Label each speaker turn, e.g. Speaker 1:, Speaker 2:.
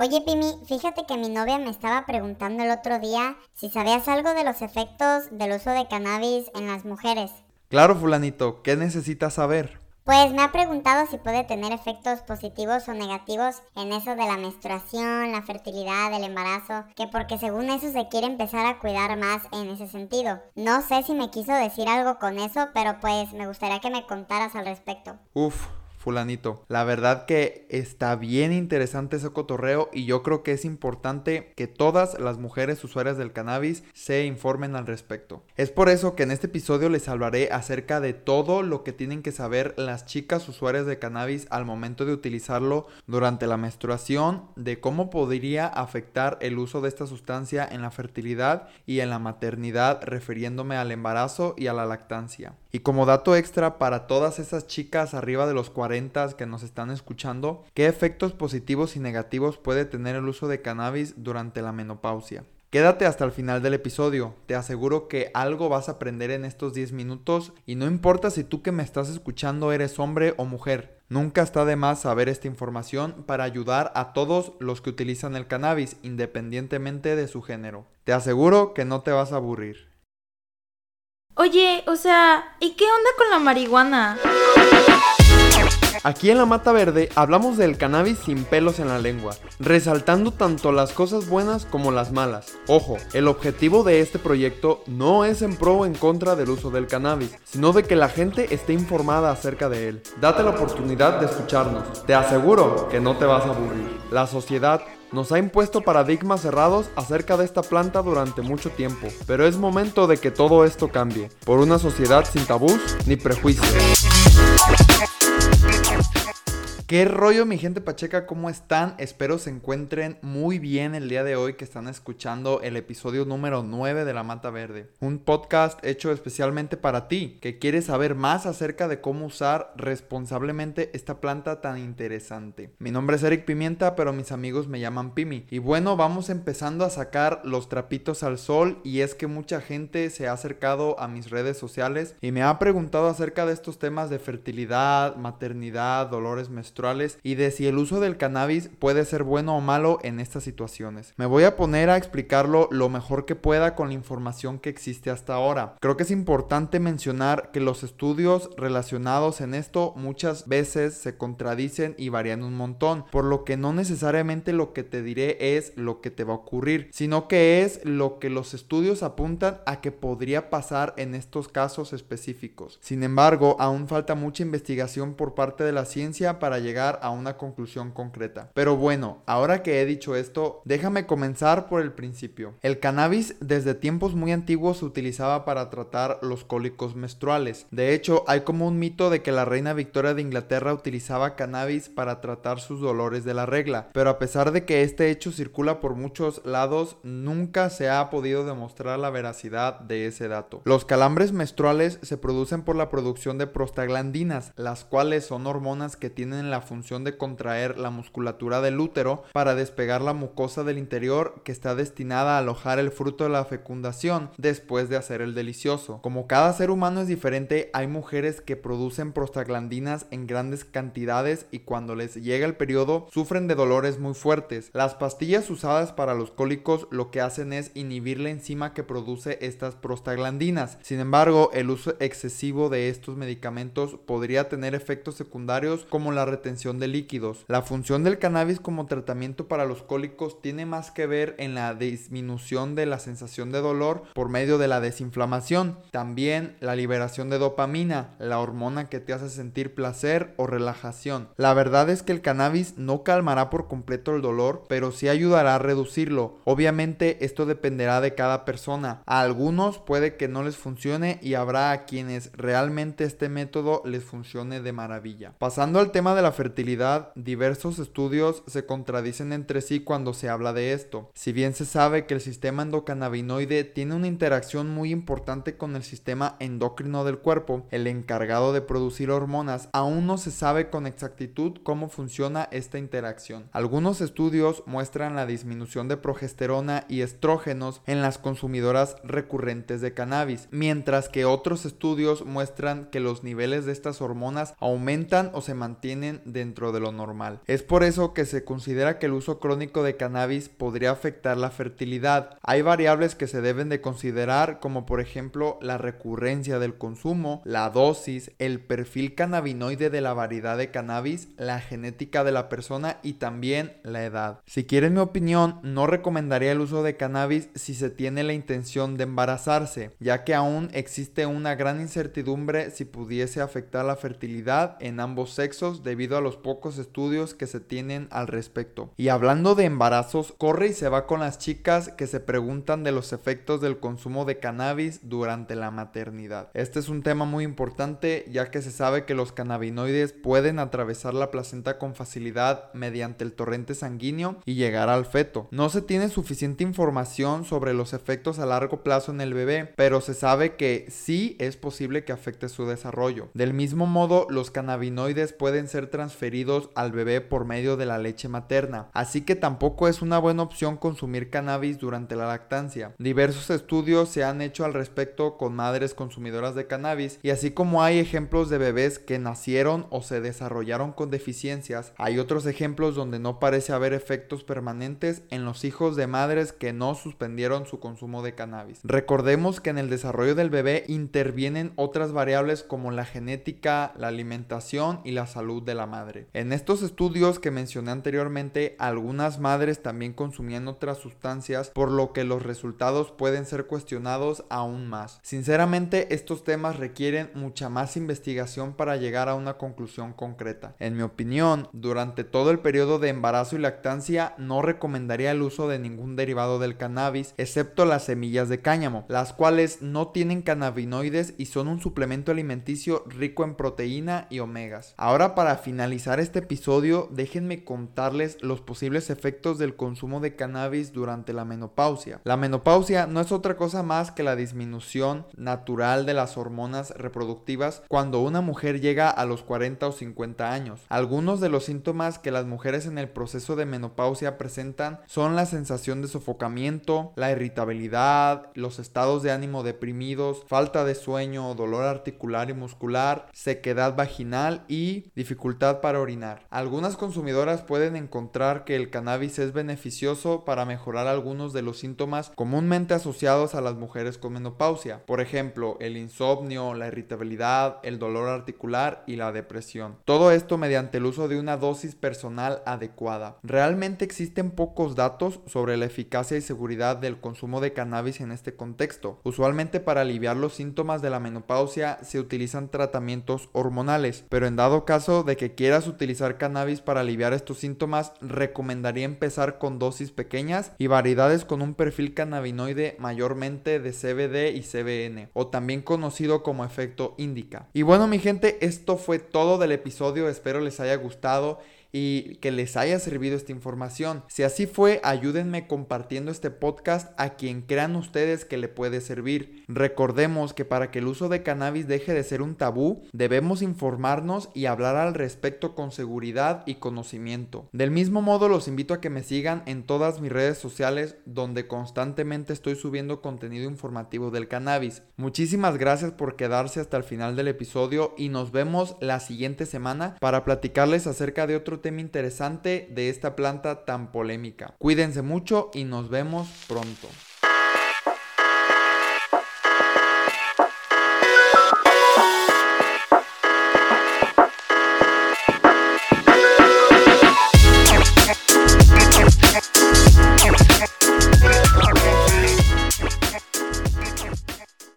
Speaker 1: Oye, Pimi, fíjate que mi novia me estaba preguntando el otro día si sabías algo de los efectos del uso de cannabis en las mujeres.
Speaker 2: Claro, fulanito, ¿qué necesitas saber?
Speaker 1: Pues me ha preguntado si puede tener efectos positivos o negativos en eso de la menstruación, la fertilidad, el embarazo, que porque según eso se quiere empezar a cuidar más en ese sentido. No sé si me quiso decir algo con eso, pero pues me gustaría que me contaras al respecto.
Speaker 2: Uf, fulanito. La verdad que está bien interesante ese cotorreo y yo creo que es importante que todas las mujeres usuarias del cannabis se informen al respecto. Es por eso que en este episodio les hablaré acerca de todo lo que tienen que saber las chicas usuarias de cannabis al momento de utilizarlo durante la menstruación, de cómo podría afectar el uso de esta sustancia en la fertilidad y en la maternidad refiriéndome al embarazo y a la lactancia. Y como dato extra para todas esas chicas arriba de los 40 que nos están escuchando, ¿qué efectos positivos y negativos puede tener el uso de cannabis durante la menopausia? Quédate hasta el final del episodio, te aseguro que algo vas a aprender en estos 10 minutos y no importa si tú que me estás escuchando eres hombre o mujer, nunca está de más saber esta información para ayudar a todos los que utilizan el cannabis independientemente de su género. Te aseguro que no te vas a aburrir.
Speaker 3: Oye, o sea, ¿y qué onda con la marihuana?
Speaker 2: Aquí en la Mata Verde hablamos del cannabis sin pelos en la lengua, resaltando tanto las cosas buenas como las malas. Ojo, el objetivo de este proyecto no es en pro o en contra del uso del cannabis, sino de que la gente esté informada acerca de él. Date la oportunidad de escucharnos, te aseguro que no te vas a aburrir. La sociedad nos ha impuesto paradigmas cerrados acerca de esta planta durante mucho tiempo, pero es momento de que todo esto cambie, por una sociedad sin tabús ni prejuicios. ¿Qué rollo mi gente pacheca? ¿Cómo están? Espero se encuentren muy bien el día de hoy que están escuchando el episodio número 9 de La Mata Verde. Un podcast hecho especialmente para ti, que quieres saber más acerca de cómo usar responsablemente esta planta tan interesante. Mi nombre es Eric Pimienta, pero mis amigos me llaman Pimi. Y bueno, vamos empezando a sacar los trapitos al sol y es que mucha gente se ha acercado a mis redes sociales y me ha preguntado acerca de estos temas de fertilidad, maternidad, dolores menstruales y de si el uso del cannabis puede ser bueno o malo en estas situaciones. Me voy a poner a explicarlo lo mejor que pueda con la información que existe hasta ahora. Creo que es importante mencionar que los estudios relacionados en esto muchas veces se contradicen y varían un montón, por lo que no necesariamente lo que te diré es lo que te va a ocurrir, sino que es lo que los estudios apuntan a que podría pasar en estos casos específicos. Sin embargo, aún falta mucha investigación por parte de la ciencia para llegar llegar a una conclusión concreta. Pero bueno, ahora que he dicho esto, déjame comenzar por el principio. El cannabis desde tiempos muy antiguos se utilizaba para tratar los cólicos menstruales. De hecho, hay como un mito de que la reina Victoria de Inglaterra utilizaba cannabis para tratar sus dolores de la regla, pero a pesar de que este hecho circula por muchos lados, nunca se ha podido demostrar la veracidad de ese dato. Los calambres menstruales se producen por la producción de prostaglandinas, las cuales son hormonas que tienen la función de contraer la musculatura del útero para despegar la mucosa del interior que está destinada a alojar el fruto de la fecundación después de hacer el delicioso. Como cada ser humano es diferente, hay mujeres que producen prostaglandinas en grandes cantidades y cuando les llega el periodo sufren de dolores muy fuertes. Las pastillas usadas para los cólicos lo que hacen es inhibir la enzima que produce estas prostaglandinas. Sin embargo, el uso excesivo de estos medicamentos podría tener efectos secundarios como la retención de líquidos. La función del cannabis como tratamiento para los cólicos tiene más que ver en la disminución de la sensación de dolor por medio de la desinflamación. También la liberación de dopamina, la hormona que te hace sentir placer o relajación. La verdad es que el cannabis no calmará por completo el dolor, pero sí ayudará a reducirlo. Obviamente esto dependerá de cada persona. A algunos puede que no les funcione y habrá a quienes realmente este método les funcione de maravilla. Pasando al tema de la fertilidad, diversos estudios se contradicen entre sí cuando se habla de esto. Si bien se sabe que el sistema endocannabinoide tiene una interacción muy importante con el sistema endocrino del cuerpo, el encargado de producir hormonas, aún no se sabe con exactitud cómo funciona esta interacción. Algunos estudios muestran la disminución de progesterona y estrógenos en las consumidoras recurrentes de cannabis, mientras que otros estudios muestran que los niveles de estas hormonas aumentan o se mantienen dentro de lo normal. Es por eso que se considera que el uso crónico de cannabis podría afectar la fertilidad. Hay variables que se deben de considerar como por ejemplo la recurrencia del consumo, la dosis, el perfil cannabinoide de la variedad de cannabis, la genética de la persona y también la edad. Si quieren mi opinión, no recomendaría el uso de cannabis si se tiene la intención de embarazarse, ya que aún existe una gran incertidumbre si pudiese afectar la fertilidad en ambos sexos debido a los pocos estudios que se tienen al respecto. Y hablando de embarazos, corre y se va con las chicas que se preguntan de los efectos del consumo de cannabis durante la maternidad. Este es un tema muy importante ya que se sabe que los cannabinoides pueden atravesar la placenta con facilidad mediante el torrente sanguíneo y llegar al feto. No se tiene suficiente información sobre los efectos a largo plazo en el bebé, pero se sabe que sí es posible que afecte su desarrollo. Del mismo modo, los cannabinoides pueden ser transferidos al bebé por medio de la leche materna, así que tampoco es una buena opción consumir cannabis durante la lactancia. Diversos estudios se han hecho al respecto con madres consumidoras de cannabis y así como hay ejemplos de bebés que nacieron o se desarrollaron con deficiencias, hay otros ejemplos donde no parece haber efectos permanentes en los hijos de madres que no suspendieron su consumo de cannabis. Recordemos que en el desarrollo del bebé intervienen otras variables como la genética, la alimentación y la salud de la madre. En estos estudios que mencioné anteriormente, algunas madres también consumían otras sustancias, por lo que los resultados pueden ser cuestionados aún más. Sinceramente, estos temas requieren mucha más investigación para llegar a una conclusión concreta. En mi opinión, durante todo el periodo de embarazo y lactancia no recomendaría el uso de ningún derivado del cannabis, excepto las semillas de cáñamo, las cuales no tienen cannabinoides y son un suplemento alimenticio rico en proteína y omegas. Ahora para finalizar este episodio, déjenme contarles los posibles efectos del consumo de cannabis durante la menopausia. La menopausia no es otra cosa más que la disminución natural de las hormonas reproductivas cuando una mujer llega a los 40 o 50 años. Algunos de los síntomas que las mujeres en el proceso de menopausia presentan son la sensación de sofocamiento, la irritabilidad, los estados de ánimo deprimidos, falta de sueño, dolor articular y muscular, sequedad vaginal y dificultad para orinar. Algunas consumidoras pueden encontrar que el cannabis es beneficioso para mejorar algunos de los síntomas comúnmente asociados a las mujeres con menopausia, por ejemplo, el insomnio, la irritabilidad, el dolor articular y la depresión. Todo esto mediante el uso de una dosis personal adecuada. Realmente existen pocos datos sobre la eficacia y seguridad del consumo de cannabis en este contexto. Usualmente para aliviar los síntomas de la menopausia se utilizan tratamientos hormonales, pero en dado caso de que quieras utilizar cannabis para aliviar estos síntomas, recomendaría empezar con dosis pequeñas y variedades con un perfil cannabinoide mayormente de CBD y CBN, o también conocido como efecto indica. Y bueno mi gente, esto fue todo del episodio, espero les haya gustado y que les haya servido esta información. Si así fue, ayúdenme compartiendo este podcast a quien crean ustedes que le puede servir. Recordemos que para que el uso de cannabis deje de ser un tabú, debemos informarnos y hablar al respecto con seguridad y conocimiento. Del mismo modo, los invito a que me sigan en todas mis redes sociales donde constantemente estoy subiendo contenido informativo del cannabis. Muchísimas gracias por quedarse hasta el final del episodio y nos vemos la siguiente semana para platicarles acerca de tema interesante de esta planta tan polémica. Cuídense mucho y nos vemos pronto.